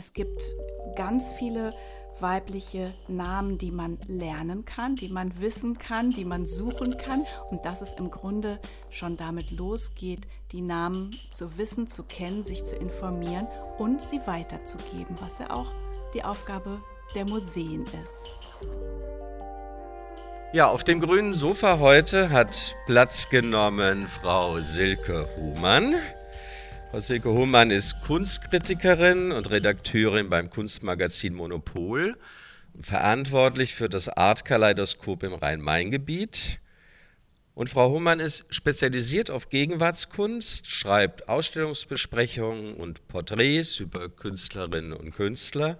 es gibt ganz viele weibliche Namen, die man lernen kann, die man wissen kann, die man suchen kann und dass es im Grunde schon damit losgeht, die Namen zu wissen, zu kennen, sich zu informieren und sie weiterzugeben, was ja auch die Aufgabe der Museen ist. Ja, auf dem grünen Sofa heute hat Platz genommen Frau Silke Humann. Frau Silke Humann ist Kunstkritikerin und Redakteurin beim Kunstmagazin Monopol, verantwortlich für das Art-Kaleidoskop im Rhein-Main-Gebiet. Und Frau Humann ist spezialisiert auf Gegenwartskunst, schreibt Ausstellungsbesprechungen und Porträts über Künstlerinnen und Künstler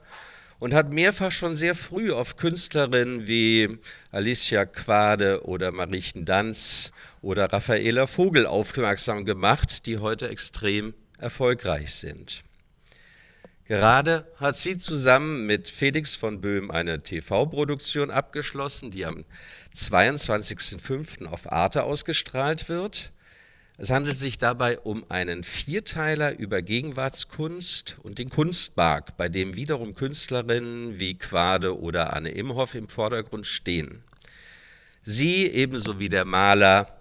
und hat mehrfach schon sehr früh auf Künstlerinnen wie Alicia Quade oder Mariechen Danz oder Raffaela Vogel aufmerksam gemacht, die heute extrem erfolgreich sind. Gerade hat sie zusammen mit Felix von Böhm eine TV-Produktion abgeschlossen, die am 22.05. auf Arte ausgestrahlt wird. Es handelt sich dabei um einen Vierteiler über Gegenwartskunst und den Kunstmarkt, bei dem wiederum Künstlerinnen wie Quade oder Anne Imhoff im Vordergrund stehen. Sie, ebenso wie der Maler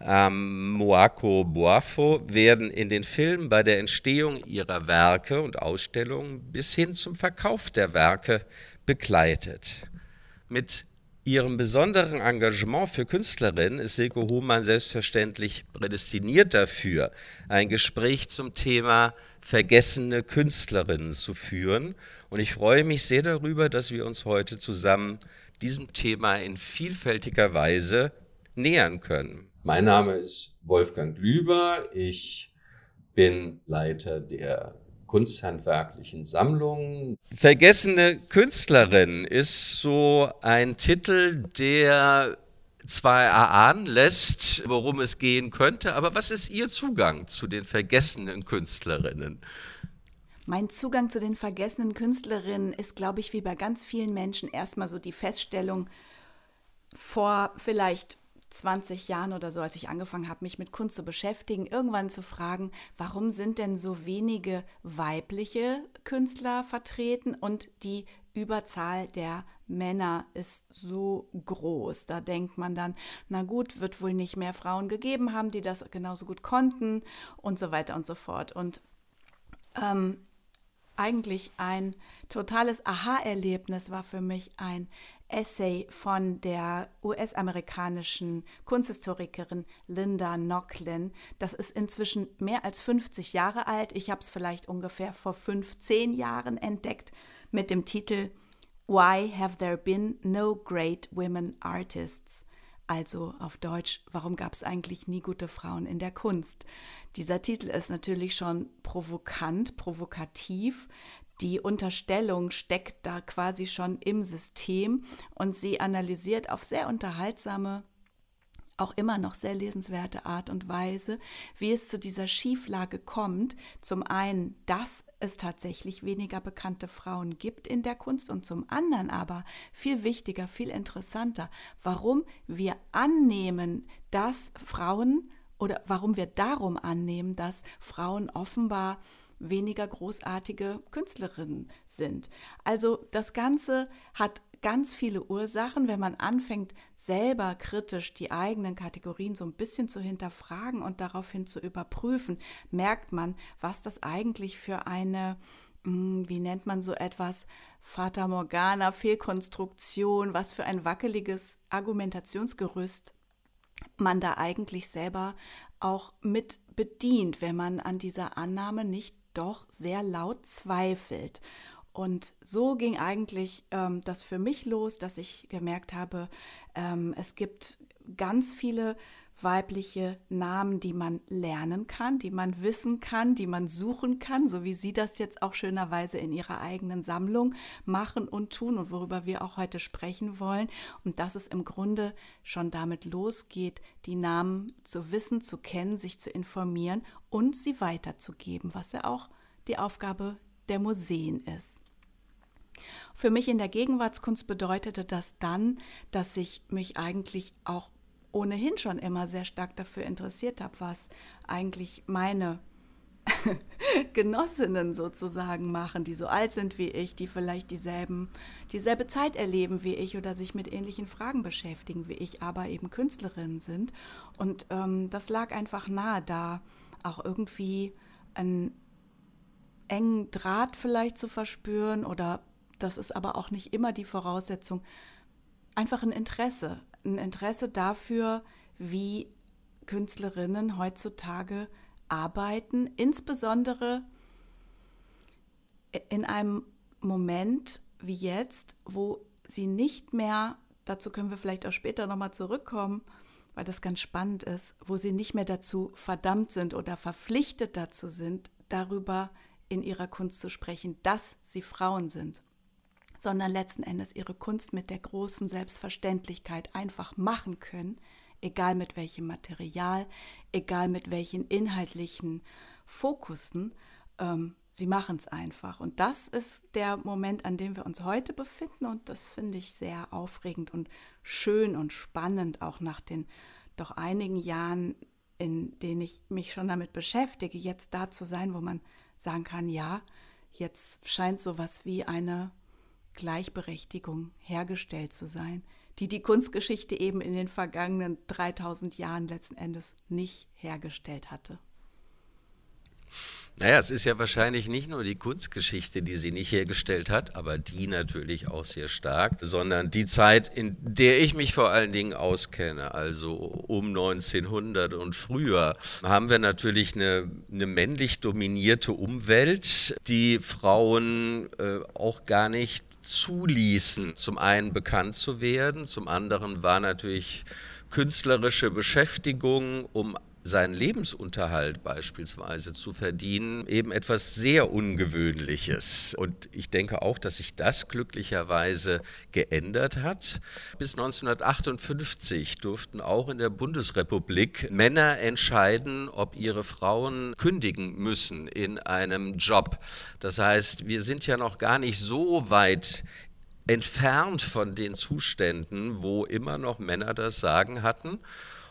ähm, Moako Boafo, werden in den Filmen bei der Entstehung ihrer Werke und Ausstellungen bis hin zum Verkauf der Werke begleitet. Mit ihrem besonderen Engagement für Künstlerinnen ist Silke Hohmann selbstverständlich prädestiniert dafür, ein Gespräch zum Thema vergessene Künstlerinnen zu führen. Und ich freue mich sehr darüber, dass wir uns heute zusammen diesem Thema in vielfältiger Weise nähern können. Mein Name ist Wolfgang Lüber. Ich bin Leiter der kunsthandwerklichen Sammlungen. Vergessene Künstlerin ist so ein Titel, der zwar erahnen lässt, worum es gehen könnte, aber was ist Ihr Zugang zu den vergessenen Künstlerinnen? Mein Zugang zu den vergessenen Künstlerinnen ist, glaube ich, wie bei ganz vielen Menschen erstmal so die Feststellung, vor vielleicht 20 Jahren oder so, als ich angefangen habe, mich mit Kunst zu beschäftigen, irgendwann zu fragen, warum sind denn so wenige weibliche Künstler vertreten und die Überzahl der Männer ist so groß. Da denkt man dann, na gut, wird wohl nicht mehr Frauen gegeben haben, die das genauso gut konnten und so weiter und so fort. Und ähm, eigentlich ein totales Aha-Erlebnis war für mich ein Essay von der US-amerikanischen Kunsthistorikerin Linda Nochlin. Das ist inzwischen mehr als 50 Jahre alt. Ich habe es vielleicht ungefähr vor 15 Jahren entdeckt mit dem Titel Why Have There Been No Great Women Artists? Also auf Deutsch, warum gab es eigentlich nie gute Frauen in der Kunst? Dieser Titel ist natürlich schon provokant, provokativ, die Unterstellung steckt da quasi schon im System und sie analysiert auf sehr unterhaltsame, auch immer noch sehr lesenswerte Art und Weise, wie es zu dieser Schieflage kommt. Zum einen, dass es tatsächlich weniger bekannte Frauen gibt in der Kunst und zum anderen aber, viel wichtiger, viel interessanter, warum wir annehmen, dass Frauen oder warum wir darum annehmen, dass Frauen offenbar weniger großartige Künstlerinnen sind. Also das Ganze hat ganz viele Ursachen, wenn man anfängt, selber kritisch die eigenen Kategorien so ein bisschen zu hinterfragen und daraufhin zu überprüfen, merkt man, was das eigentlich für eine, hm, wie nennt man so etwas, Fata Morgana, Fehlkonstruktion, was für ein wackeliges Argumentationsgerüst man da eigentlich selber auch mit bedient, wenn man an dieser Annahme nicht doch sehr laut zweifelt. Und so ging eigentlich ähm, das für mich los, dass ich gemerkt habe, ähm, es gibt ganz viele weibliche Namen, die man lernen kann, die man wissen kann, die man suchen kann, so wie Sie das jetzt auch schönerweise in Ihrer eigenen Sammlung machen und tun und worüber wir auch heute sprechen wollen. Und dass es im Grunde schon damit losgeht, die Namen zu wissen, zu kennen, sich zu informieren und sie weiterzugeben, was ja auch die Aufgabe der Museen ist. Für mich in der Gegenwartskunst bedeutete das dann, dass ich mich eigentlich auch ohnehin schon immer sehr stark dafür interessiert habe, was eigentlich meine Genossinnen sozusagen machen, die so alt sind wie ich, die vielleicht dieselben, dieselbe Zeit erleben wie ich oder sich mit ähnlichen Fragen beschäftigen wie ich, aber eben Künstlerinnen sind. Und ähm, das lag einfach nahe, da auch irgendwie einen engen Draht vielleicht zu verspüren oder das ist aber auch nicht immer die Voraussetzung, einfach ein Interesse, ein Interesse dafür, wie Künstlerinnen heutzutage arbeiten, insbesondere in einem Moment wie jetzt, wo sie nicht mehr, dazu können wir vielleicht auch später nochmal zurückkommen, weil das ganz spannend ist, wo sie nicht mehr dazu verdammt sind oder verpflichtet dazu sind, darüber in ihrer Kunst zu sprechen, dass sie Frauen sind, sondern letzten Endes ihre Kunst mit der großen Selbstverständlichkeit einfach machen können, egal mit welchem Material, egal mit welchen inhaltlichen Fokussen, ähm, sie machen es einfach. Und das ist der Moment, an dem wir uns heute befinden. Und das finde ich sehr aufregend und schön und spannend, auch nach den doch einigen Jahren, in denen ich mich schon damit beschäftige, jetzt da zu sein, wo man sagen kann, ja, jetzt scheint sowas wie eine Gleichberechtigung hergestellt zu sein die die Kunstgeschichte eben in den vergangenen 3000 Jahren letzten Endes nicht hergestellt hatte. Naja, es ist ja wahrscheinlich nicht nur die Kunstgeschichte, die sie nicht hergestellt hat, aber die natürlich auch sehr stark, sondern die Zeit, in der ich mich vor allen Dingen auskenne, also um 1900 und früher, haben wir natürlich eine, eine männlich dominierte Umwelt, die Frauen äh, auch gar nicht zuließen, zum einen bekannt zu werden, zum anderen war natürlich künstlerische Beschäftigung, um seinen Lebensunterhalt beispielsweise zu verdienen, eben etwas sehr Ungewöhnliches. Und ich denke auch, dass sich das glücklicherweise geändert hat. Bis 1958 durften auch in der Bundesrepublik Männer entscheiden, ob ihre Frauen kündigen müssen in einem Job. Das heißt, wir sind ja noch gar nicht so weit entfernt von den Zuständen, wo immer noch Männer das Sagen hatten.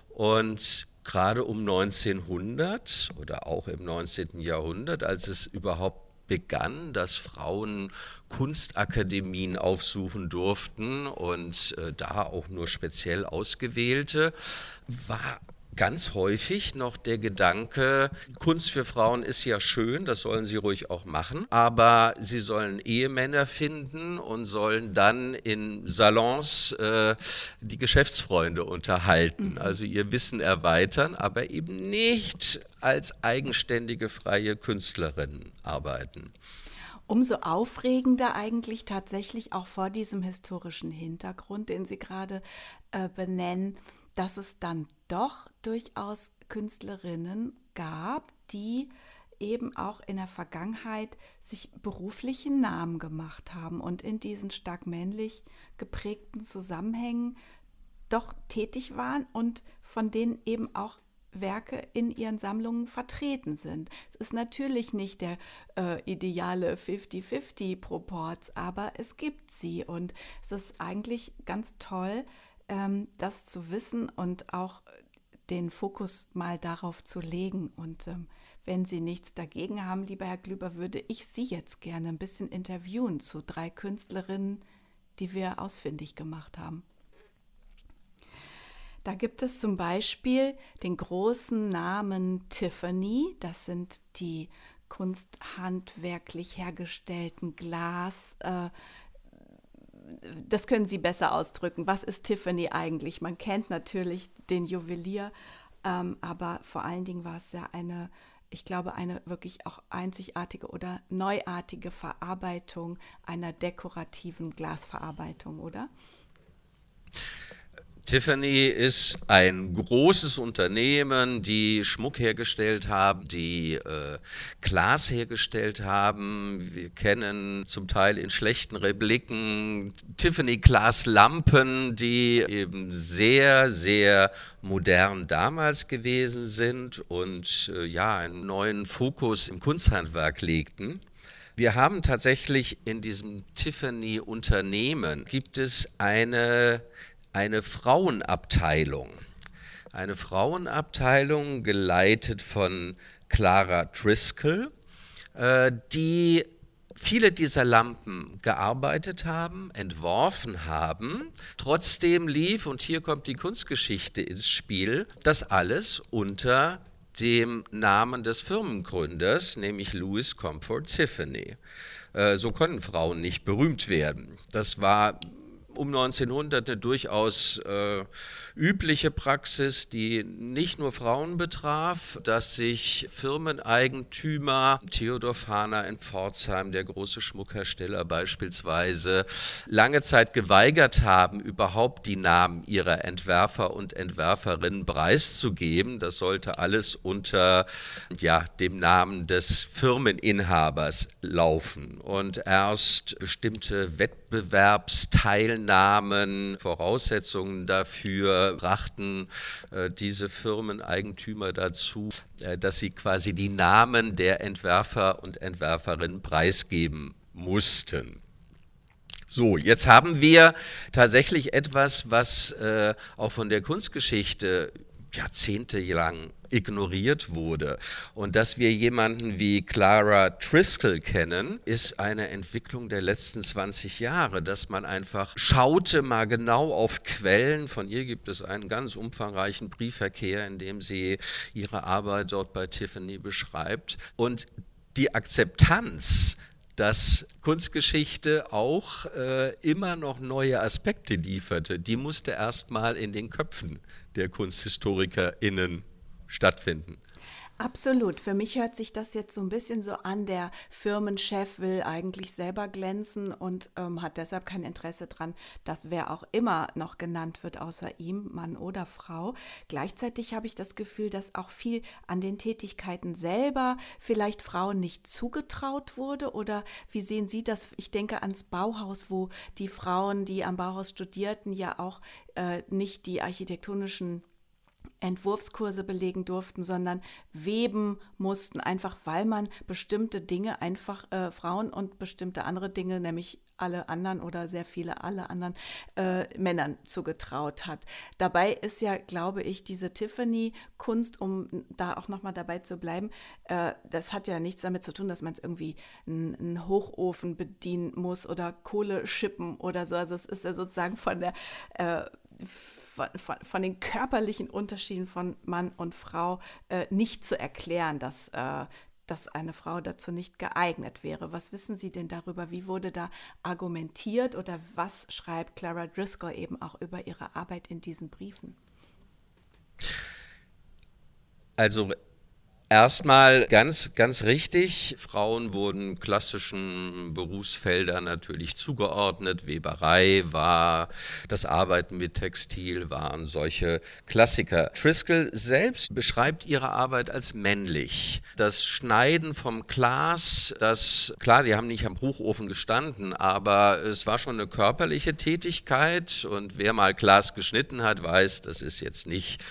Und gerade um 1900 oder auch im 19. Jahrhundert, als es überhaupt begann, dass Frauen Kunstakademien aufsuchen durften und äh, da auch nur speziell ausgewählte, war ganz häufig noch der Gedanke, Kunst für Frauen ist ja schön, das sollen sie ruhig auch machen, aber sie sollen Ehemänner finden und sollen dann in Salons äh, die Geschäftsfreunde unterhalten, mhm. also ihr Wissen erweitern, aber eben nicht als eigenständige freie Künstlerin arbeiten. Umso aufregender eigentlich tatsächlich auch vor diesem historischen Hintergrund, den Sie gerade äh, benennen, dass es dann doch durchaus Künstlerinnen gab, die eben auch in der Vergangenheit sich beruflichen Namen gemacht haben und in diesen stark männlich geprägten Zusammenhängen doch tätig waren und von denen eben auch Werke in ihren Sammlungen vertreten sind. Es ist natürlich nicht der äh, ideale 50-50-Proports, aber es gibt sie und es ist eigentlich ganz toll, das zu wissen und auch den Fokus mal darauf zu legen. Und ähm, wenn Sie nichts dagegen haben, lieber Herr Glüber, würde ich Sie jetzt gerne ein bisschen interviewen zu drei Künstlerinnen, die wir ausfindig gemacht haben. Da gibt es zum Beispiel den großen Namen Tiffany. Das sind die kunsthandwerklich hergestellten Glas, äh, das können Sie besser ausdrücken. Was ist Tiffany eigentlich? Man kennt natürlich den Juwelier, ähm, aber vor allen Dingen war es ja eine, ich glaube, eine wirklich auch einzigartige oder neuartige Verarbeitung einer dekorativen Glasverarbeitung, oder? Tiffany ist ein großes Unternehmen, die Schmuck hergestellt haben, die äh, Glas hergestellt haben. Wir kennen zum Teil in schlechten Repliken Tiffany Glaslampen, die eben sehr, sehr modern damals gewesen sind und äh, ja, einen neuen Fokus im Kunsthandwerk legten. Wir haben tatsächlich in diesem Tiffany-Unternehmen gibt es eine eine Frauenabteilung. Eine Frauenabteilung geleitet von Clara Driscoll, äh, die viele dieser Lampen gearbeitet haben, entworfen haben. Trotzdem lief, und hier kommt die Kunstgeschichte ins Spiel, das alles unter dem Namen des Firmengründers, nämlich Louis Comfort Tiffany. Äh, so konnten Frauen nicht berühmt werden. Das war um 1900 eine durchaus äh, übliche Praxis, die nicht nur Frauen betraf, dass sich Firmeneigentümer, Theodor Fahner in Pforzheim, der große Schmuckhersteller beispielsweise, lange Zeit geweigert haben, überhaupt die Namen ihrer Entwerfer und Entwerferinnen preiszugeben. Das sollte alles unter ja, dem Namen des Firmeninhabers laufen. Und erst bestimmte Wettbewerbsteilnahmen, Voraussetzungen dafür, brachten äh, diese Firmeneigentümer dazu, äh, dass sie quasi die Namen der Entwerfer und Entwerferinnen preisgeben mussten. So, jetzt haben wir tatsächlich etwas, was äh, auch von der Kunstgeschichte jahrzehntelang ignoriert wurde. Und dass wir jemanden wie Clara Driscoll kennen, ist eine Entwicklung der letzten 20 Jahre, dass man einfach schaute mal genau auf Quellen. Von ihr gibt es einen ganz umfangreichen Briefverkehr, in dem sie ihre Arbeit dort bei Tiffany beschreibt. Und die Akzeptanz dass Kunstgeschichte auch äh, immer noch neue Aspekte lieferte. Die musste erstmal in den Köpfen der KunsthistorikerInnen stattfinden. Absolut. Für mich hört sich das jetzt so ein bisschen so an, der Firmenchef will eigentlich selber glänzen und ähm, hat deshalb kein Interesse dran, dass wer auch immer noch genannt wird, außer ihm, Mann oder Frau. Gleichzeitig habe ich das Gefühl, dass auch viel an den Tätigkeiten selber vielleicht Frauen nicht zugetraut wurde. Oder wie sehen Sie das? Ich denke ans Bauhaus, wo die Frauen, die am Bauhaus studierten, ja auch äh, nicht die architektonischen Entwurfskurse belegen durften, sondern weben mussten, einfach weil man bestimmte Dinge einfach äh, Frauen und bestimmte andere Dinge, nämlich alle anderen oder sehr viele alle anderen äh, Männern zugetraut hat. Dabei ist ja, glaube ich, diese Tiffany-Kunst, um da auch nochmal dabei zu bleiben, äh, das hat ja nichts damit zu tun, dass man es irgendwie einen Hochofen bedienen muss oder Kohle schippen oder so. Also es ist ja sozusagen von der äh, von, von, von, den körperlichen Unterschieden von Mann und Frau äh, nicht zu erklären, dass, äh, dass eine Frau dazu nicht geeignet wäre. Was wissen Sie denn darüber? Wie wurde da argumentiert oder was schreibt Clara Driscoll eben auch über ihre Arbeit in diesen Briefen? Also Erstmal ganz, ganz richtig. Frauen wurden klassischen Berufsfeldern natürlich zugeordnet. Weberei war, das Arbeiten mit Textil waren solche Klassiker. Driscoll selbst beschreibt ihre Arbeit als männlich. Das Schneiden vom Glas, das, klar, die haben nicht am Bruchofen gestanden, aber es war schon eine körperliche Tätigkeit und wer mal Glas geschnitten hat, weiß, das ist jetzt nicht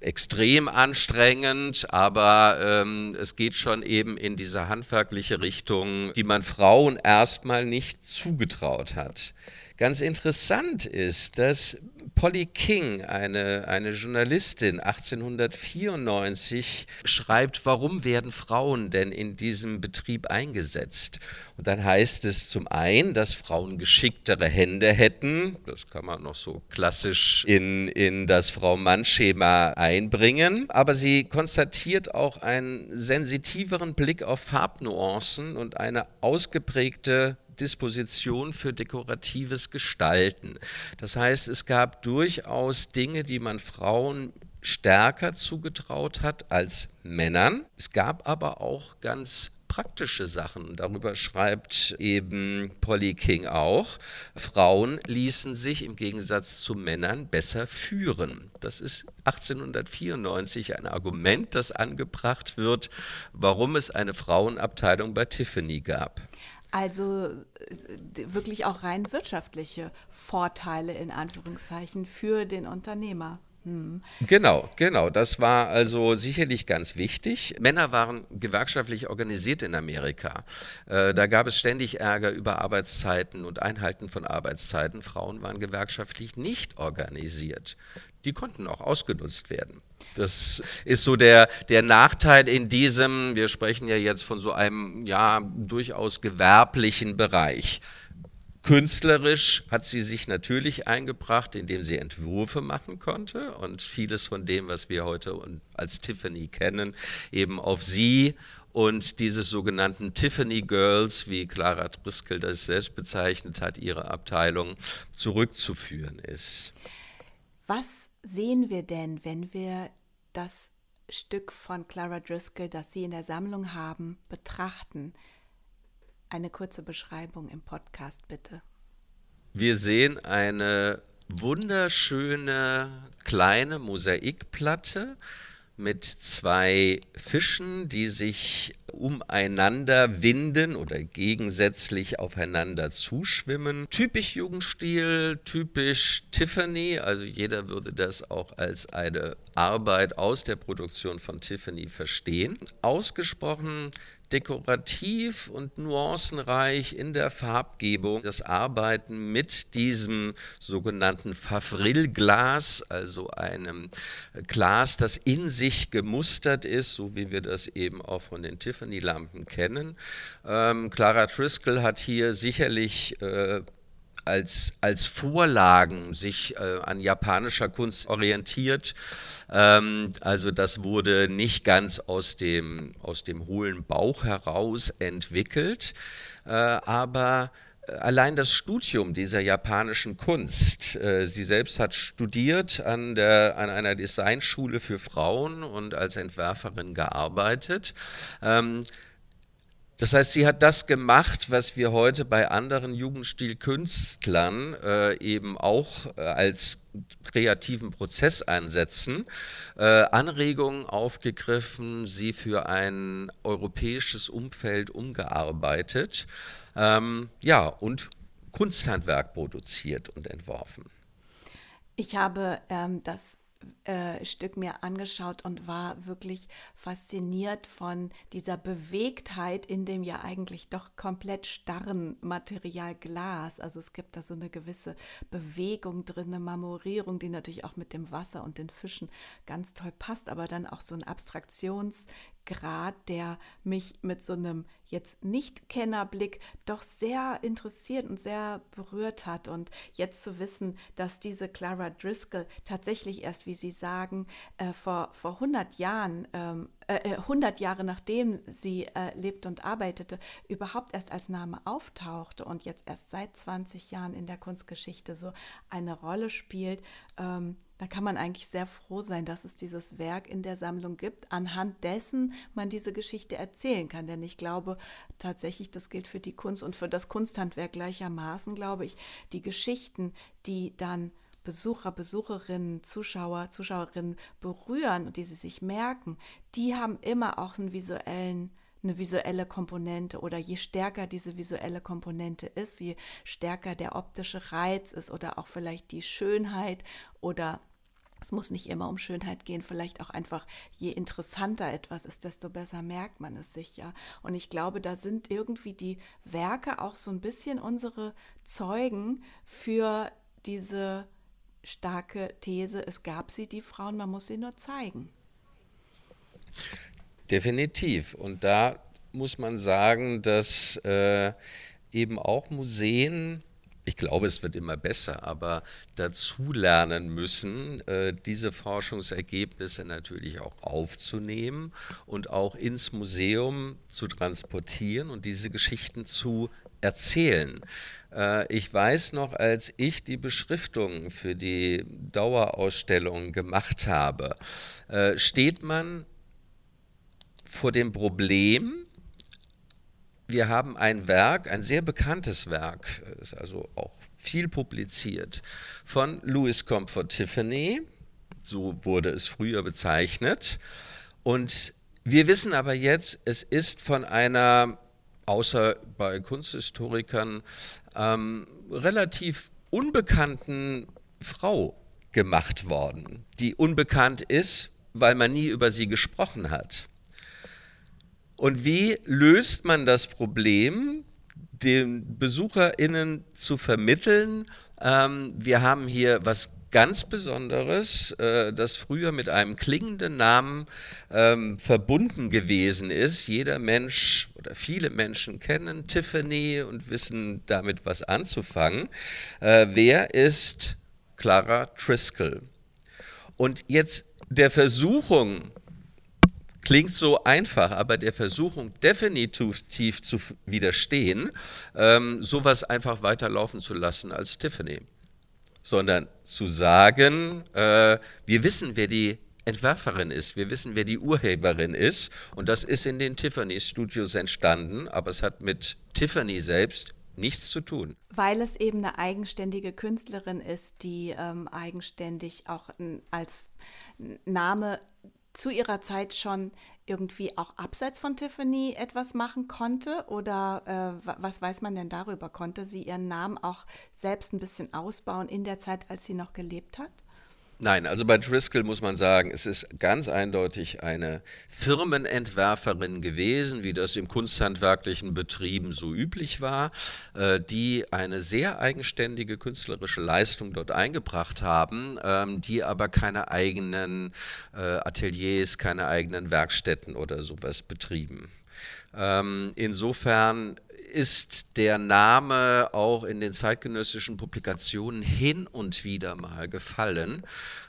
extrem anstrengend, aber ähm, es geht schon eben in diese handwerkliche Richtung, die man Frauen erstmal nicht zugetraut hat. Ganz interessant ist, dass Polly King, eine, eine Journalistin, 1894 schreibt, warum werden Frauen denn in diesem Betrieb eingesetzt? Und dann heißt es zum einen, dass Frauen geschicktere Hände hätten. Das kann man noch so klassisch in, in das Frau-Mann-Schema einbringen. Aber sie konstatiert auch einen sensitiveren Blick auf Farbnuancen und eine ausgeprägte Disposition für dekoratives Gestalten. Das heißt, es gab durchaus Dinge, die man Frauen stärker zugetraut hat als Männern. Es gab aber auch ganz praktische Sachen. Darüber schreibt eben Polly King auch. Frauen ließen sich im Gegensatz zu Männern besser führen. Das ist 1894 ein Argument, das angebracht wird, warum es eine Frauenabteilung bei Tiffany gab. Also äh, wirklich auch rein wirtschaftliche Vorteile in Anführungszeichen für den Unternehmer. Hm. Genau, genau. Das war also sicherlich ganz wichtig. Männer waren gewerkschaftlich organisiert in Amerika. Äh, da gab es ständig Ärger über Arbeitszeiten und Einhalten von Arbeitszeiten. Frauen waren gewerkschaftlich nicht organisiert. Die konnten auch ausgenutzt werden. Das ist so der, der Nachteil in diesem, wir sprechen ja jetzt von so einem ja durchaus gewerblichen Bereich. Künstlerisch hat sie sich natürlich eingebracht, indem sie Entwürfe machen konnte und vieles von dem, was wir heute als Tiffany kennen, eben auf sie und diese sogenannten Tiffany Girls, wie Clara Driscoll das selbst bezeichnet hat, ihre Abteilung zurückzuführen ist. Was sehen wir denn, wenn wir das Stück von Clara Driscoll, das Sie in der Sammlung haben, betrachten? Eine kurze Beschreibung im Podcast bitte. Wir sehen eine wunderschöne kleine Mosaikplatte mit zwei Fischen, die sich umeinander winden oder gegensätzlich aufeinander zuschwimmen. Typisch Jugendstil, typisch Tiffany, also jeder würde das auch als eine Arbeit aus der Produktion von Tiffany verstehen. Ausgesprochen dekorativ und nuancenreich in der Farbgebung. Das Arbeiten mit diesem sogenannten Favril-Glas, also einem Glas, das in sich gemustert ist, so wie wir das eben auch von den Tiffany-Lampen kennen. Ähm, Clara Driscoll hat hier sicherlich äh, als, als Vorlagen sich äh, an japanischer Kunst orientiert. Ähm, also das wurde nicht ganz aus dem, aus dem hohlen Bauch heraus entwickelt, äh, aber äh, allein das Studium dieser japanischen Kunst. Äh, sie selbst hat studiert an, der, an einer Designschule für Frauen und als Entwerferin gearbeitet. Ähm, das heißt, sie hat das gemacht, was wir heute bei anderen Jugendstilkünstlern äh, eben auch äh, als kreativen Prozess einsetzen, äh, Anregungen aufgegriffen, sie für ein europäisches Umfeld umgearbeitet, ähm, ja, und Kunsthandwerk produziert und entworfen. Ich habe ähm, das äh, Stück mir angeschaut und war wirklich fasziniert von dieser Bewegtheit in dem ja eigentlich doch komplett starren Material Glas. Also es gibt da so eine gewisse Bewegung drin, eine Marmorierung, die natürlich auch mit dem Wasser und den Fischen ganz toll passt, aber dann auch so ein Abstraktionsgrad, der mich mit so einem jetzt Nicht-Kennerblick doch sehr interessiert und sehr berührt hat. Und jetzt zu wissen, dass diese Clara Driscoll tatsächlich erst, wie Sie sagen, äh, vor, vor 100 Jahren, ähm, äh, 100 äh, Jahre nachdem sie äh, lebte und arbeitete, überhaupt erst als Name auftauchte und jetzt erst seit 20 Jahren in der Kunstgeschichte so eine Rolle spielt. Ähm, da kann man eigentlich sehr froh sein, dass es dieses Werk in der Sammlung gibt, anhand dessen man diese Geschichte erzählen kann. Denn ich glaube tatsächlich, das gilt für die Kunst und für das Kunsthandwerk gleichermaßen, glaube ich, die Geschichten, die dann Besucher, Besucherinnen, Zuschauer, Zuschauerinnen berühren und die sie sich merken, die haben immer auch einen visuellen eine visuelle Komponente oder je stärker diese visuelle Komponente ist, je stärker der optische Reiz ist oder auch vielleicht die Schönheit oder es muss nicht immer um Schönheit gehen, vielleicht auch einfach, je interessanter etwas ist, desto besser merkt man es sich ja. Und ich glaube, da sind irgendwie die Werke auch so ein bisschen unsere Zeugen für diese starke These, es gab sie, die Frauen, man muss sie nur zeigen. Definitiv. Und da muss man sagen, dass äh, eben auch Museen ich glaube, es wird immer besser, aber dazulernen müssen, äh, diese Forschungsergebnisse natürlich auch aufzunehmen und auch ins Museum zu transportieren und diese Geschichten zu erzählen. Äh, ich weiß noch, als ich die Beschriftung für die Dauerausstellung gemacht habe, äh, steht man vor dem Problem, wir haben ein Werk, ein sehr bekanntes Werk, ist also auch viel publiziert, von Louis Comfort Tiffany, so wurde es früher bezeichnet. Und wir wissen aber jetzt, es ist von einer, außer bei Kunsthistorikern, ähm, relativ unbekannten Frau gemacht worden, die unbekannt ist, weil man nie über sie gesprochen hat. Und wie löst man das Problem, den BesucherInnen zu vermitteln, ähm, wir haben hier was ganz Besonderes, äh, das früher mit einem klingenden Namen ähm, verbunden gewesen ist. Jeder Mensch oder viele Menschen kennen Tiffany und wissen damit was anzufangen. Äh, wer ist Clara Driscoll? Und jetzt der Versuchung, klingt so einfach, aber der Versuchung definitiv zu widerstehen, ähm, sowas einfach weiterlaufen zu lassen als Tiffany sondern zu sagen, äh, wir wissen, wer die Entwerferin ist, wir wissen, wer die Urheberin ist und das ist in den Tiffany Studios entstanden, aber es hat mit Tiffany selbst nichts zu tun. Weil es eben eine eigenständige Künstlerin ist, die ähm, eigenständig auch als Name zu ihrer Zeit schon irgendwie auch abseits von Tiffany etwas machen konnte? Oder äh, was weiß man denn darüber? Konnte sie ihren Namen auch selbst ein bisschen ausbauen in der Zeit, als sie noch gelebt hat? Nein, also bei Driscoll muss man sagen, es ist ganz eindeutig eine Firmenentwerferin gewesen, wie das im kunsthandwerklichen Betrieben so üblich war, äh, die eine sehr eigenständige künstlerische Leistung dort eingebracht haben, ähm, die aber keine eigenen äh, Ateliers, keine eigenen Werkstätten oder sowas betrieben. Ähm, insofern ist der Name auch in den zeitgenössischen Publikationen hin und wieder mal gefallen.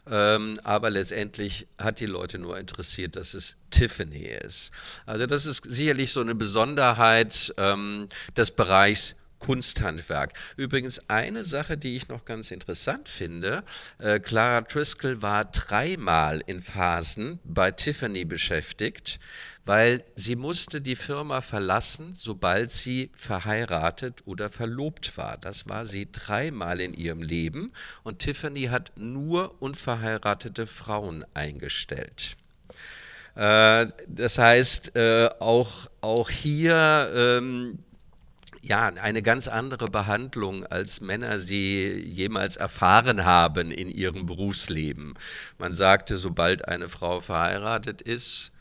Ähm, aber letztendlich hat die Leute nur interessiert, dass es Tiffany ist. Also das ist sicherlich so eine Besonderheit ähm, des Bereichs Kunsthandwerk. Übrigens eine Sache, die ich noch ganz interessant finde, äh, Clara Driscoll war dreimal in Phasen bei Tiffany beschäftigt weil sie musste die Firma verlassen, sobald sie verheiratet oder verlobt war. Das war sie dreimal in ihrem Leben und Tiffany hat nur unverheiratete Frauen eingestellt. Äh, das heißt, äh, auch, auch hier ähm, ja, eine ganz andere Behandlung, als Männer sie jemals erfahren haben in ihrem Berufsleben. Man sagte, sobald eine Frau verheiratet ist,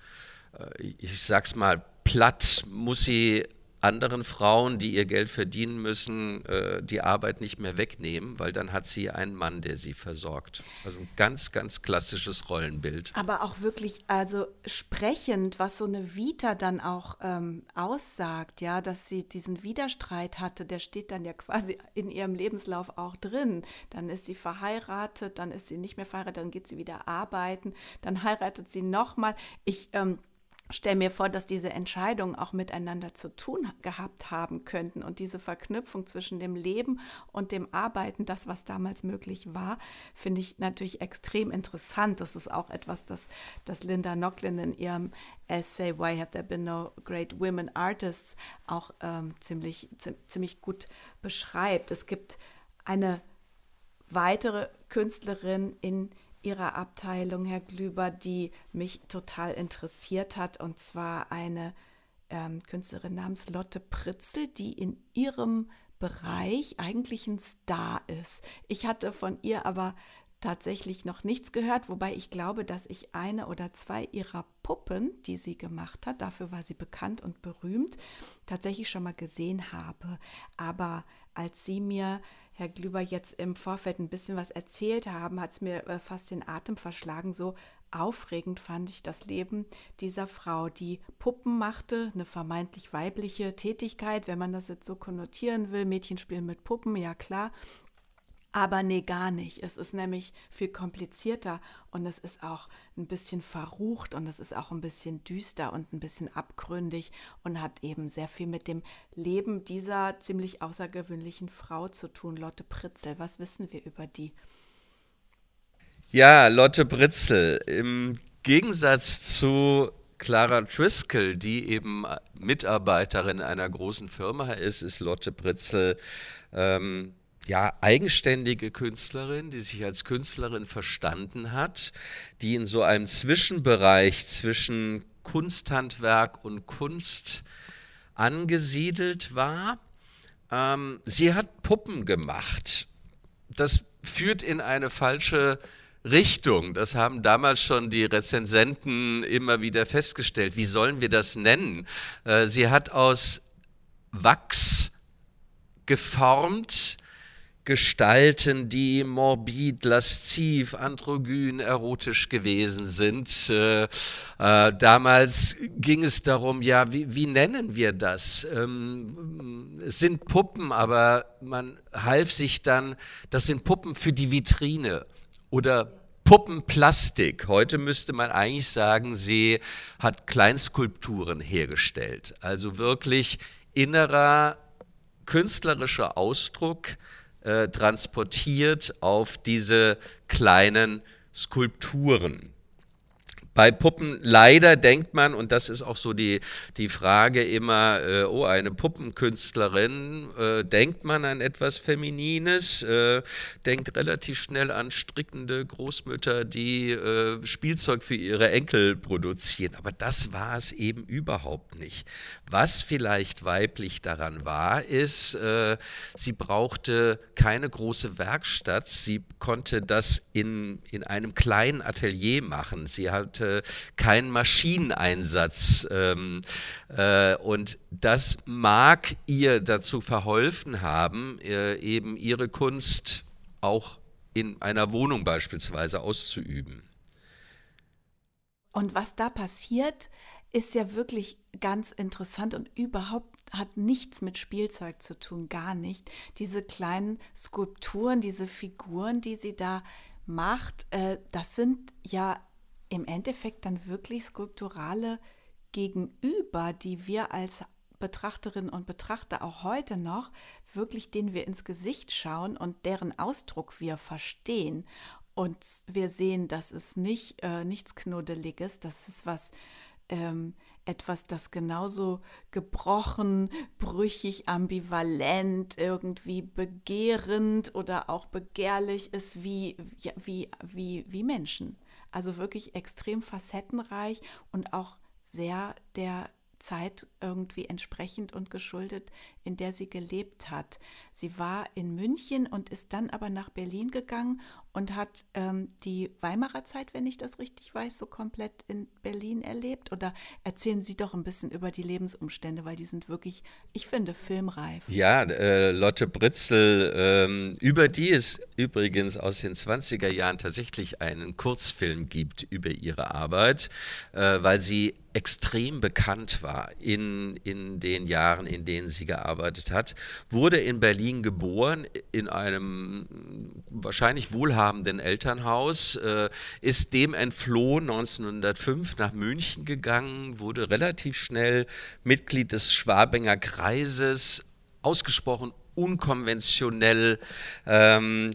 äh, ich sag's mal, platt muss sie anderen Frauen, die ihr Geld verdienen müssen, äh, die Arbeit nicht mehr wegnehmen, weil dann hat sie einen Mann, der sie versorgt. Also ein ganz, ganz klassisches Rollenbild. Aber auch wirklich, also sprechend, was so eine Vita dann auch ähm, aussagt, ja, dass sie diesen Widerstreit hatte, der steht dann ja quasi in ihrem Lebenslauf auch drin. Dann ist sie verheiratet, dann ist sie nicht mehr verheiratet, dann geht sie wieder arbeiten, dann heiratet sie nochmal. Ich ähm, stelle mir vor, dass diese Entscheidungen auch miteinander zu tun gehabt haben könnten und diese Verknüpfung zwischen dem Leben und dem Arbeiten, das, was damals möglich war, finde ich natürlich extrem interessant. Das ist auch etwas, das, das Linda Nocklin in ihrem Essay Why Have There Been No Great Women Artists auch ähm, ziemlich, ziemlich gut beschreibt. Es gibt eine weitere Künstlerin in Ihrer Abteilung, Herr Glüber, die mich total interessiert hat, und zwar eine ähm, Künstlerin namens Lotte Pritzel, die in ihrem Bereich eigentlich ein Star ist. Ich hatte von ihr aber tatsächlich noch nichts gehört, wobei ich glaube, dass ich eine oder zwei ihrer Puppen, die sie gemacht hat, dafür war sie bekannt und berühmt, tatsächlich schon mal gesehen habe. Aber als sie mir Herr Glüber jetzt im Vorfeld ein bisschen was erzählt haben, hat es mir äh, fast den Atem verschlagen. So aufregend fand ich das Leben dieser Frau, die Puppen machte, eine vermeintlich weibliche Tätigkeit, wenn man das jetzt so konnotieren will. Mädchen spielen mit Puppen, ja klar. Aber nee, gar nicht. Es ist nämlich viel komplizierter und es ist auch ein bisschen verrucht und es ist auch ein bisschen düster und ein bisschen abgründig und hat eben sehr viel mit dem Leben dieser ziemlich außergewöhnlichen Frau zu tun, Lotte Pritzel. Was wissen wir über die? Ja, Lotte Pritzel. Im Gegensatz zu Clara Driscoll, die eben Mitarbeiterin einer großen Firma ist, ist Lotte Pritzel ähm, ja, eigenständige Künstlerin, die sich als Künstlerin verstanden hat, die in so einem Zwischenbereich zwischen Kunsthandwerk und Kunst angesiedelt war. Ähm, sie hat Puppen gemacht. das führt in eine falsche Richtung. Das haben damals schon die Rezensenten immer wieder festgestellt. Wie sollen wir das nennen? Äh, sie hat aus Wachs geformt, Gestalten, die morbid, lasziv, androgyn, erotisch gewesen sind. Äh, äh, damals ging es darum, ja, wie, wie nennen wir das? Ähm, es sind Puppen, aber man half sich dann, das sind Puppen für die Vitrine oder Puppenplastik. Heute müsste man eigentlich sagen, sie hat Kleinskulpturen hergestellt. Also wirklich innerer künstlerischer Ausdruck äh, transportiert auf diese kleinen Skulpturen. Bei Puppen leider denkt man, und das ist auch so die, die Frage immer, äh, oh, eine Puppenkünstlerin, äh, denkt man an etwas Feminines, äh, denkt relativ schnell an strickende Großmütter, die äh, Spielzeug für ihre Enkel produzieren. Aber das war es eben überhaupt nicht. Was vielleicht weiblich daran war, ist, äh, sie brauchte keine große Werkstatt, sie konnte das in, in einem kleinen Atelier machen. Sie hatte hatte keinen Maschineneinsatz. Ähm, äh, und das mag ihr dazu verholfen haben, äh, eben ihre Kunst auch in einer Wohnung beispielsweise auszuüben. Und was da passiert, ist ja wirklich ganz interessant und überhaupt hat nichts mit Spielzeug zu tun, gar nicht. Diese kleinen Skulpturen, diese Figuren, die sie da macht, äh, das sind ja im Endeffekt dann wirklich skulpturale Gegenüber, die wir als Betrachterinnen und Betrachter auch heute noch wirklich, denen wir ins Gesicht schauen und deren Ausdruck wir verstehen. Und wir sehen, dass es nicht äh, nichts Knuddeliges, das ist was, ähm, etwas, das genauso gebrochen, brüchig, ambivalent, irgendwie begehrend oder auch begehrlich ist wie, wie, wie, wie Menschen. Also wirklich extrem facettenreich und auch sehr der Zeit irgendwie entsprechend und geschuldet, in der sie gelebt hat. Sie war in München und ist dann aber nach Berlin gegangen und hat ähm, die Weimarer Zeit, wenn ich das richtig weiß, so komplett in Berlin erlebt? Oder erzählen Sie doch ein bisschen über die Lebensumstände, weil die sind wirklich, ich finde, filmreif. Ja, äh, Lotte Britzel, ähm, über die es übrigens aus den 20er Jahren tatsächlich einen Kurzfilm gibt über ihre Arbeit, äh, weil sie extrem bekannt war in, in den Jahren, in denen sie gearbeitet hat, wurde in Berlin geboren, in einem wahrscheinlich wohlhabenden wohlhabenden Elternhaus, äh, ist dem entflohen. 1905 nach München gegangen, wurde relativ schnell Mitglied des Schwabinger Kreises, ausgesprochen unkonventionell, ähm,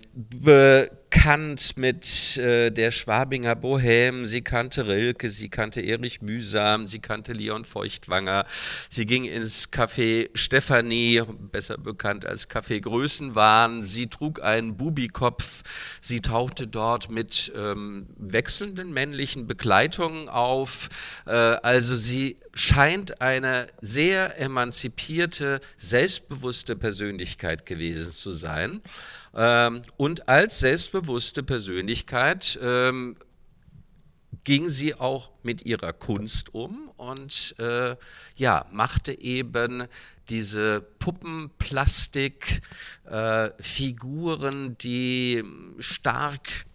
bekannt mit äh, der Schwabinger Bohème. Sie kannte Rilke, sie kannte Erich Mühsam, sie kannte Leon Feuchtwanger. Sie ging ins Café Stefanie, besser bekannt als Café Größenwahn. Sie trug einen Bubikopf. Sie tauchte dort mit ähm, wechselnden männlichen Begleitungen auf. Äh, also sie scheint eine sehr emanzipierte, selbstbewusste Persönlichkeit gewesen zu sein. Ähm, und als selbstbewusste Persönlichkeit ähm, ging sie auch mit ihrer Kunst um und äh, ja, machte eben diese Puppenplastik, äh, die stark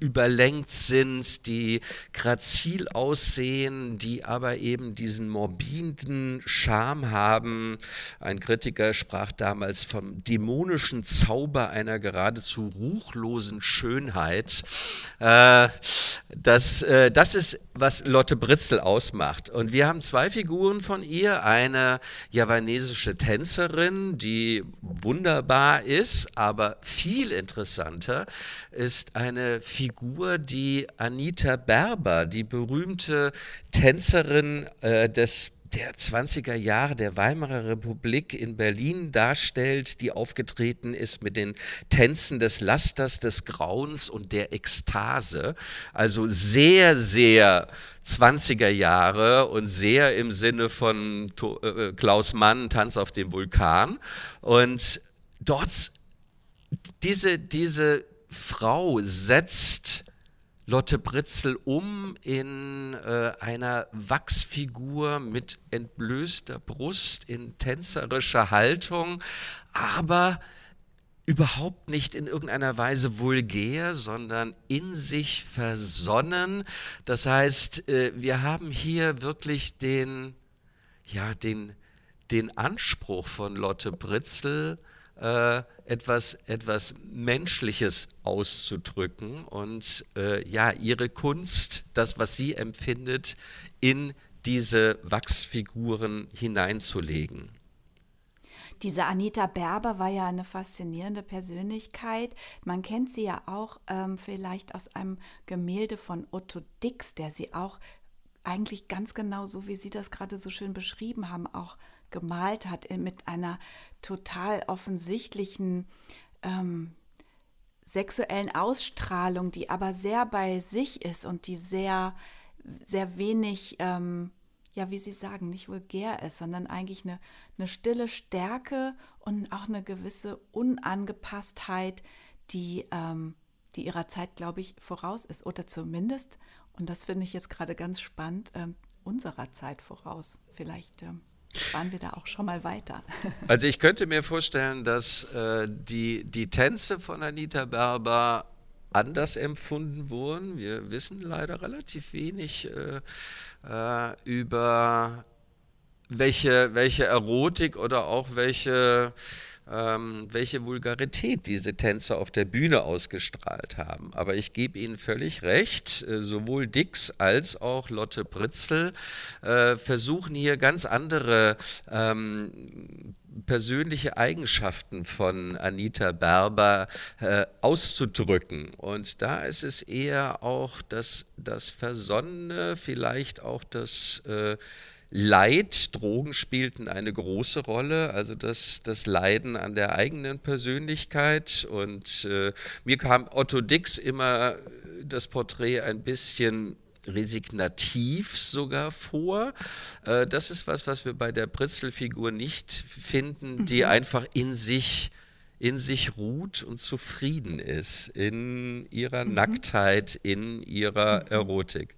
überlenkt sind, die grazil aussehen, die aber eben diesen morbiden Charme haben. Ein Kritiker sprach damals vom dämonischen Zauber einer geradezu ruchlosen Schönheit. Äh, das, äh, das ist, was Lotte Britzel ausmacht. Und wir haben zwei Figuren von ihr. Eine javanesische Tänzerin, die wunderbar ist, aber viel interessanter ist eine Figur, Figur, die Anita Berber, die berühmte Tänzerin äh, des der 20er Jahre der Weimarer Republik in Berlin darstellt, die aufgetreten ist mit den Tänzen des Lasters, des Grauens und der Ekstase. Also sehr, sehr 20er Jahre und sehr im Sinne von äh, Klaus Mann, Tanz auf dem Vulkan. Und dort diese, diese Frau setzt Lotte Britzel um in äh, einer Wachsfigur mit entblößter Brust, in tänzerischer Haltung, aber überhaupt nicht in irgendeiner Weise vulgär, sondern in sich versonnen. Das heißt, äh, wir haben hier wirklich den, ja, den, den Anspruch von Lotte Britzel, äh, etwas, etwas Menschliches auszudrücken und äh, ja, ihre Kunst, das, was sie empfindet, in diese Wachsfiguren hineinzulegen. Diese Anita Berber war ja eine faszinierende Persönlichkeit. Man kennt sie ja auch ähm, vielleicht aus einem Gemälde von Otto Dix, der sie auch eigentlich ganz genau so, wie Sie das gerade so schön beschrieben haben, auch gemalt hat, mit einer total offensichtlichen ähm, sexuellen Ausstrahlung, die aber sehr bei sich ist und die sehr, sehr wenig ähm, ja, wie Sie sagen, nicht vulgär ist, sondern eigentlich eine, eine stille Stärke und auch eine gewisse Unangepasstheit, die, ähm, die ihrer Zeit, glaube ich, voraus ist. Oder zumindest, und das finde ich jetzt gerade ganz spannend, ähm, unserer Zeit voraus. Vielleicht ähm, waren wir da auch schon mal weiter. Also ich könnte mir vorstellen, dass äh, die, die Tänze von Anita Berber anders empfunden wurden. Wir wissen leider relativ wenig äh, äh, über welche, welche Erotik oder auch welche, ähm, welche Vulgarität diese Tänzer auf der Bühne ausgestrahlt haben. Aber ich gebe Ihnen völlig recht, äh, sowohl Dix als auch Lotte Britzel äh, versuchen hier ganz andere ähm, persönliche Eigenschaften von Anita Berber äh, auszudrücken. Und da ist es eher auch das, das Versonnene, vielleicht auch das äh, Leid, Drogen spielten eine große Rolle, also das, das Leiden an der eigenen Persönlichkeit. Und äh, mir kam Otto Dix immer das Porträt ein bisschen resignativ sogar vor. Äh, das ist was, was wir bei der Pritzel-Figur nicht finden, die mhm. einfach in sich in sich ruht und zufrieden ist, in ihrer mhm. Nacktheit, in ihrer mhm. Erotik.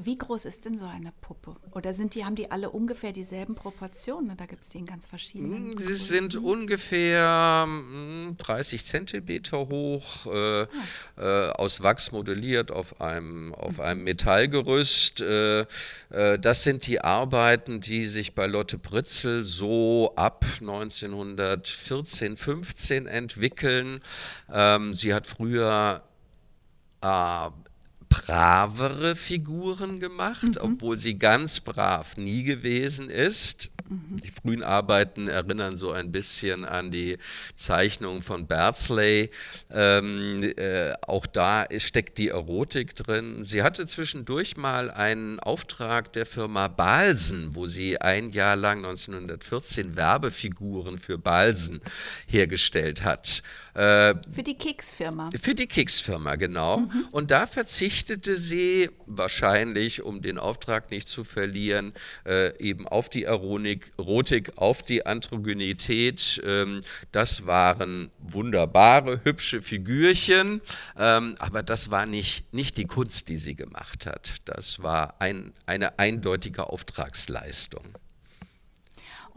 Wie groß ist denn so eine Puppe? Oder sind die, haben die alle ungefähr dieselben Proportionen? Da gibt es die in ganz verschiedenen. Sie sind ungefähr 30 hm, Zentimeter hoch, äh, ah. äh, aus Wachs modelliert auf einem, auf mhm. einem Metallgerüst. Äh, äh, das sind die Arbeiten, die sich bei Lotte Britzel so ab 1914, 15 entwickeln. Ähm, sie hat früher äh, bravere Figuren gemacht, mhm. obwohl sie ganz brav nie gewesen ist. Mhm. Die frühen Arbeiten erinnern so ein bisschen an die Zeichnung von Beardsley. Ähm, äh, auch da steckt die Erotik drin. Sie hatte zwischendurch mal einen Auftrag der Firma Balsen, wo sie ein Jahr lang 1914 Werbefiguren für Balsen hergestellt hat. Äh, für die Keksfirma. Für die Keksfirma, genau. Mhm. Und da verzichtete sie wahrscheinlich, um den Auftrag nicht zu verlieren, äh, eben auf die Erotik, Erotik auf die Androgynität. Ähm, das waren wunderbare, hübsche Figürchen, ähm, aber das war nicht, nicht die Kunst, die sie gemacht hat. Das war ein, eine eindeutige Auftragsleistung.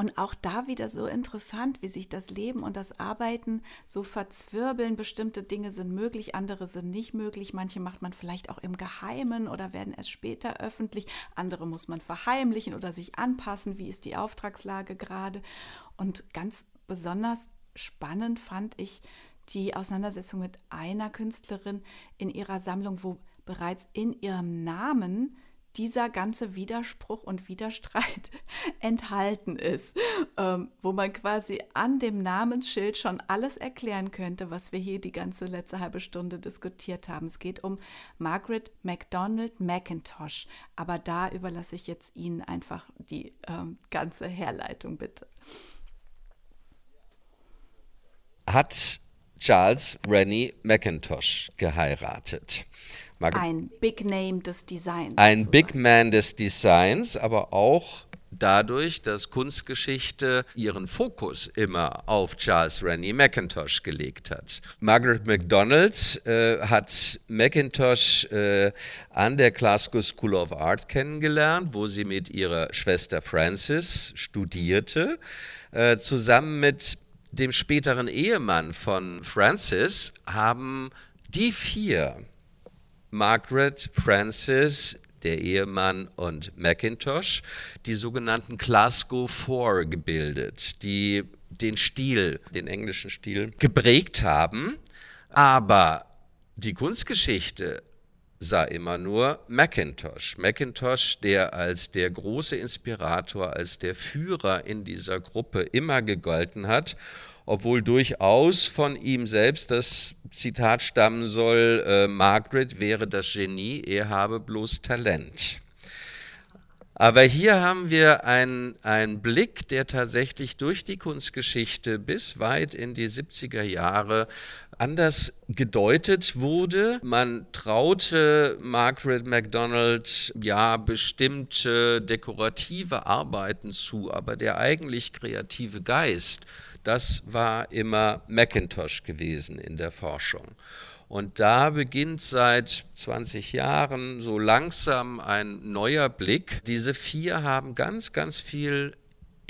Und auch da wieder so interessant, wie sich das Leben und das Arbeiten so verzwirbeln. Bestimmte Dinge sind möglich, andere sind nicht möglich. Manche macht man vielleicht auch im Geheimen oder werden erst später öffentlich. Andere muss man verheimlichen oder sich anpassen. Wie ist die Auftragslage gerade? Und ganz besonders spannend fand ich die Auseinandersetzung mit einer Künstlerin in ihrer Sammlung, wo bereits in ihrem Namen dieser ganze Widerspruch und Widerstreit enthalten ist, ähm, wo man quasi an dem Namensschild schon alles erklären könnte, was wir hier die ganze letzte halbe Stunde diskutiert haben. Es geht um Margaret MacDonald McIntosh, aber da überlasse ich jetzt Ihnen einfach die ähm, ganze Herleitung, bitte. Hat Charles Rennie McIntosh geheiratet. Margaret, ein Big Name des Designs. Ein sozusagen. Big Man des Designs, aber auch dadurch, dass Kunstgeschichte ihren Fokus immer auf Charles Rennie Mackintosh gelegt hat. Margaret MacDonald äh, hat Mackintosh äh, an der Glasgow School of Art kennengelernt, wo sie mit ihrer Schwester Frances studierte, äh, zusammen mit dem späteren Ehemann von Frances haben die vier Margaret, Francis, der Ehemann und Macintosh, die sogenannten Glasgow Four gebildet, die den Stil, den englischen Stil, geprägt haben. Aber die Kunstgeschichte sah immer nur Macintosh. Macintosh, der als der große Inspirator, als der Führer in dieser Gruppe immer gegolten hat obwohl durchaus von ihm selbst das Zitat stammen soll, äh, Margaret wäre das Genie, er habe bloß Talent. Aber hier haben wir einen, Blick, der tatsächlich durch die Kunstgeschichte bis weit in die 70er Jahre anders gedeutet wurde. Man traute Margaret MacDonald ja bestimmte dekorative Arbeiten zu, aber der eigentlich kreative Geist das war immer Macintosh gewesen in der Forschung. Und da beginnt seit 20 Jahren so langsam ein neuer Blick. Diese vier haben ganz, ganz viel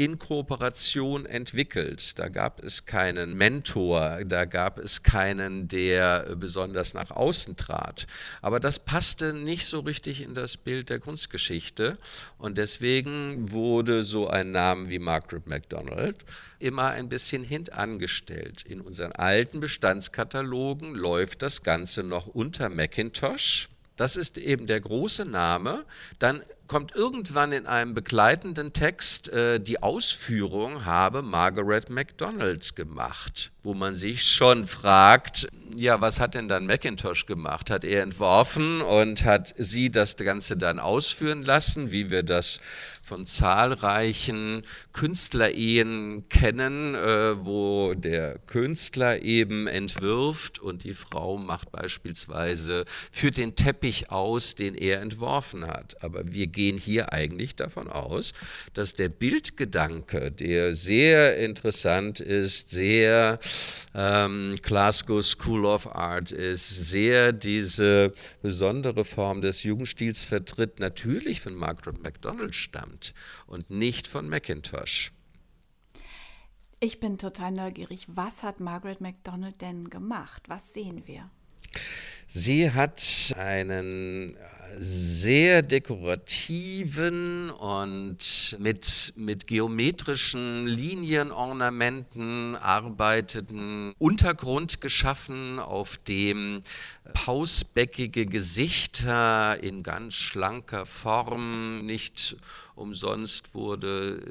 in Kooperation entwickelt. Da gab es keinen Mentor, da gab es keinen, der besonders nach außen trat. Aber das passte nicht so richtig in das Bild der Kunstgeschichte und deswegen wurde so ein Name wie Margaret MacDonald immer ein bisschen hintangestellt. In unseren alten Bestandskatalogen läuft das Ganze noch unter Macintosh. Das ist eben der große Name. Dann kommt irgendwann in einem begleitenden Text äh, die Ausführung, habe Margaret MacDonald gemacht, wo man sich schon fragt, ja, was hat denn dann Macintosh gemacht? Hat er entworfen und hat sie das Ganze dann ausführen lassen, wie wir das von zahlreichen Künstlerehen kennen, äh, wo der Künstler eben entwirft und die Frau macht beispielsweise, führt den Teppich aus, den er entworfen hat. Aber wir gehen hier eigentlich davon aus, dass der Bildgedanke, der sehr interessant ist, sehr ähm, Glasgow School of Art ist, sehr diese besondere Form des Jugendstils vertritt, natürlich von Margaret MacDonald stammt stammt und nicht von Macintosh. Ich bin total neugierig. Was hat Margaret MacDonald denn gemacht? Was sehen wir? Sie hat einen sehr dekorativen und mit, mit geometrischen Linienornamenten arbeiteten Untergrund geschaffen, auf dem pausbäckige Gesichter in ganz schlanker Form, nicht umsonst wurde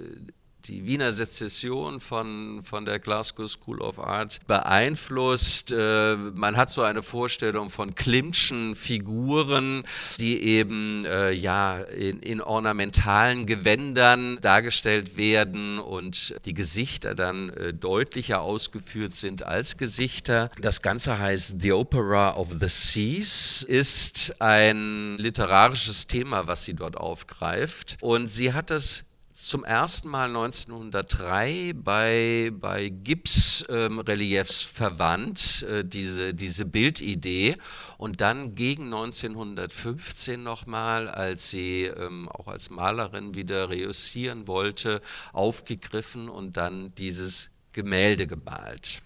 die Wiener Sezession von, von der Glasgow School of Art beeinflusst. Äh, man hat so eine Vorstellung von Klimtschen Figuren, die eben äh, ja, in, in ornamentalen Gewändern dargestellt werden und die Gesichter dann äh, deutlicher ausgeführt sind als Gesichter. Das Ganze heißt The Opera of the Seas, ist ein literarisches Thema, was sie dort aufgreift. Und sie hat das zum ersten Mal 1903 bei, bei Gipsreliefs ähm, verwandt, äh, diese, diese Bildidee. Und dann gegen 1915 nochmal, als sie ähm, auch als Malerin wieder reüssieren wollte, aufgegriffen und dann dieses Gemälde gemalt.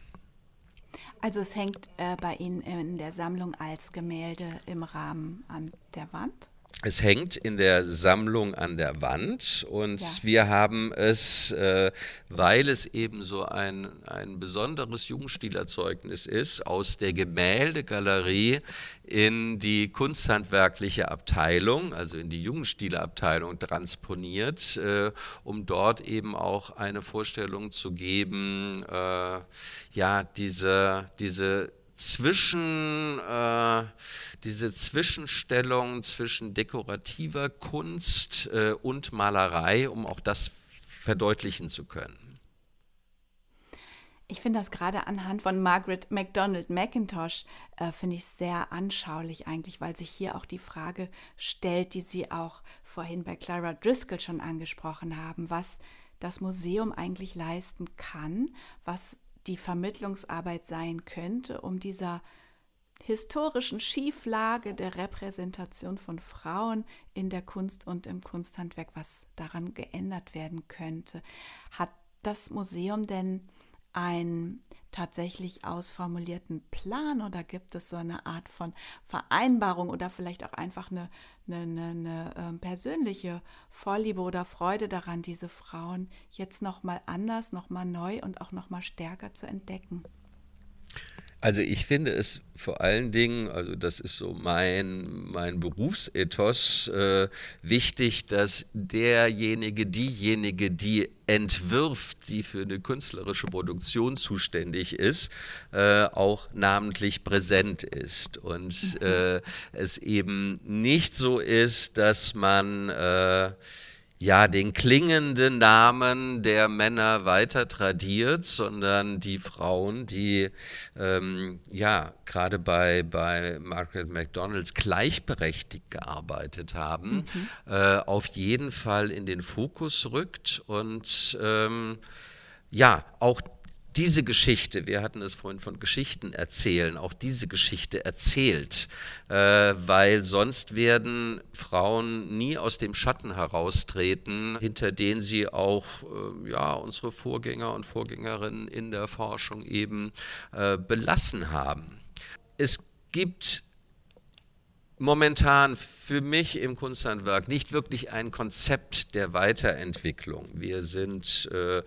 Also es hängt äh, bei Ihnen in der Sammlung als Gemälde im Rahmen an der Wand? Es hängt in der Sammlung an der Wand und ja. wir haben es, äh, weil es eben so ein, ein besonderes Jugendstilerzeugnis ist, aus der Gemäldegalerie in die kunsthandwerkliche Abteilung, also in die Jugendstilabteilung transponiert, äh, um dort eben auch eine Vorstellung zu geben, äh, ja, diese, diese zwischen äh, diese Zwischenstellung zwischen dekorativer Kunst äh, und Malerei, um auch das verdeutlichen zu können. Ich finde das gerade anhand von Margaret MacDonald McIntosh, äh, finde ich sehr anschaulich eigentlich, weil sich hier auch die Frage stellt, die Sie auch vorhin bei Clara Driscoll schon angesprochen haben, was das Museum eigentlich leisten kann, was die Vermittlungsarbeit sein könnte, um dieser historischen Schieflage der Repräsentation von Frauen in der Kunst und im Kunsthandwerk, was daran geändert werden könnte. Hat das Museum denn einen tatsächlich ausformulierten Plan oder gibt es so eine Art von Vereinbarung oder vielleicht auch einfach eine, eine, eine, eine äh, persönliche Vorliebe oder Freude daran, diese Frauen jetzt nochmal anders, nochmal neu und auch nochmal stärker zu entdecken? Also ich finde es vor allen Dingen, also das ist so mein, mein Berufsethos, äh, wichtig, dass derjenige, diejenige, die entwirft, die für eine künstlerische Produktion zuständig ist, äh, auch namentlich präsent ist. Und mhm. äh, es eben nicht so ist, dass man äh, ja, den klingenden Namen der Männer weiter tradiert, sondern die Frauen, die ähm, ja gerade bei, bei Margaret McDonalds gleichberechtigt gearbeitet haben, mhm. äh, auf jeden Fall in den Fokus rückt und ähm, ja, auch diese Geschichte, wir hatten es vorhin von Geschichten erzählen, auch diese Geschichte erzählt, äh, weil sonst werden Frauen nie aus dem Schatten heraustreten, hinter den sie auch äh, ja, unsere Vorgänger und Vorgängerinnen in der Forschung eben äh, belassen haben. Es gibt momentan für mich im Kunsthandwerk nicht wirklich ein Konzept der Weiterentwicklung. Wir sind äh,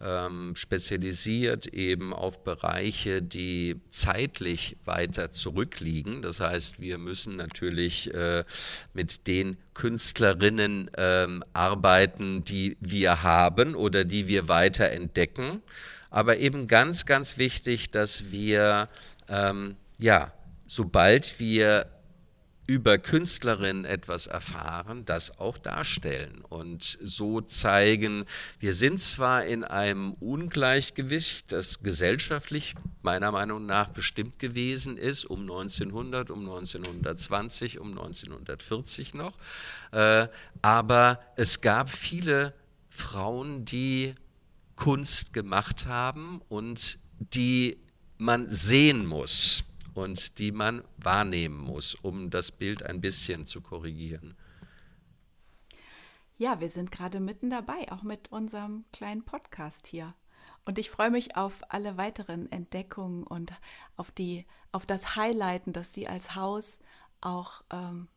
ähm, spezialisiert eben auf Bereiche, die zeitlich weiter zurückliegen. Das heißt, wir müssen natürlich äh, mit den Künstlerinnen ähm, arbeiten, die wir haben oder die wir weiter entdecken. Aber eben ganz, ganz wichtig, dass wir, ähm, ja, sobald wir über Künstlerinnen etwas erfahren, das auch darstellen und so zeigen, wir sind zwar in einem Ungleichgewicht, das gesellschaftlich meiner Meinung nach bestimmt gewesen ist, um 1900, um 1920, um 1940 noch, äh, aber es gab viele Frauen, die Kunst gemacht haben und die man sehen muss und die man wahrnehmen muss, um das Bild ein bisschen zu korrigieren. Ja, wir sind gerade mitten dabei, auch mit unserem kleinen Podcast hier. Und ich freue mich auf alle weiteren Entdeckungen und auf, die, auf das Highlighten, dass Sie als Haus auch, ähm,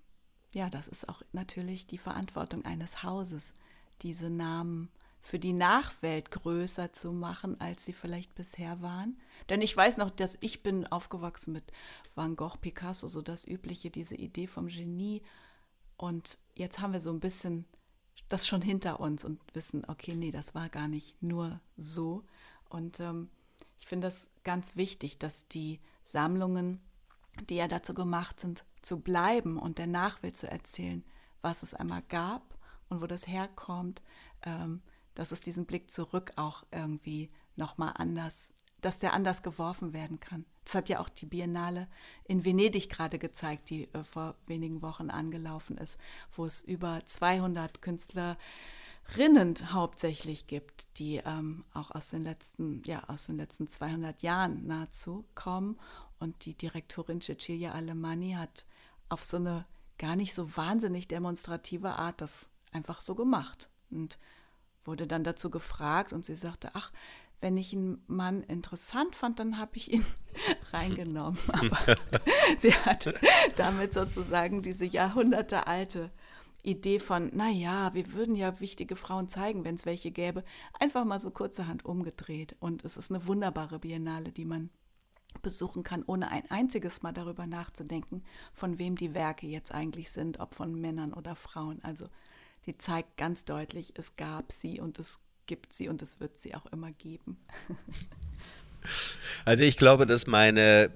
ja, das ist auch natürlich die Verantwortung eines Hauses, diese Namen für die Nachwelt größer zu machen, als sie vielleicht bisher waren. Denn ich weiß noch, dass ich bin aufgewachsen mit Van Gogh, Picasso, so das Übliche, diese Idee vom Genie. Und jetzt haben wir so ein bisschen das schon hinter uns und wissen, okay, nee, das war gar nicht nur so. Und ähm, ich finde das ganz wichtig, dass die Sammlungen, die ja dazu gemacht sind, zu bleiben und der Nachwelt zu erzählen, was es einmal gab und wo das herkommt, ähm, dass es diesen Blick zurück auch irgendwie nochmal anders, dass der anders geworfen werden kann. Das hat ja auch die Biennale in Venedig gerade gezeigt, die äh, vor wenigen Wochen angelaufen ist, wo es über 200 Künstlerinnen hauptsächlich gibt, die ähm, auch aus den letzten, ja, aus den letzten 200 Jahren nahezu kommen. Und die Direktorin Cecilia Alemanni hat auf so eine gar nicht so wahnsinnig demonstrative Art das einfach so gemacht. Und wurde dann dazu gefragt und sie sagte, ach, wenn ich einen Mann interessant fand, dann habe ich ihn reingenommen. Aber sie hat damit sozusagen diese jahrhundertealte Idee von, naja, wir würden ja wichtige Frauen zeigen, wenn es welche gäbe, einfach mal so kurzerhand umgedreht. Und es ist eine wunderbare Biennale, die man besuchen kann, ohne ein einziges Mal darüber nachzudenken, von wem die Werke jetzt eigentlich sind, ob von Männern oder Frauen. Also die zeigt ganz deutlich, es gab sie und es gibt sie und es wird sie auch immer geben. Also ich glaube, dass meine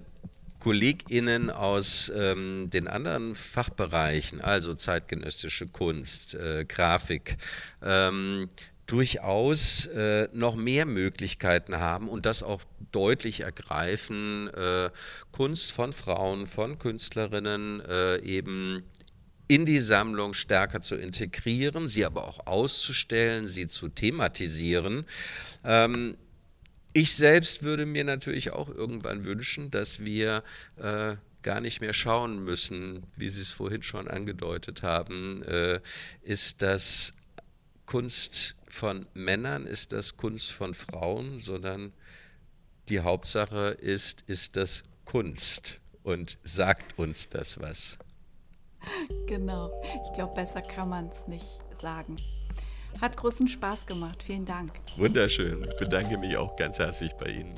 KollegInnen aus ähm, den anderen Fachbereichen, also zeitgenössische Kunst, äh, Grafik, ähm, durchaus äh, noch mehr Möglichkeiten haben und das auch deutlich ergreifen, äh, Kunst von Frauen, von Künstlerinnen äh, eben in die Sammlung stärker zu integrieren, sie aber auch auszustellen, sie zu thematisieren. Ähm, ich selbst würde mir natürlich auch irgendwann wünschen, dass wir äh, gar nicht mehr schauen müssen, wie Sie es vorhin schon angedeutet haben, äh, ist das Kunst von Männern, ist das Kunst von Frauen, sondern die Hauptsache ist, ist das Kunst und sagt uns das was. Genau, ich glaube, besser kann man es nicht sagen. Hat großen Spaß gemacht. Vielen Dank. Wunderschön. Ich bedanke mich auch ganz herzlich bei Ihnen.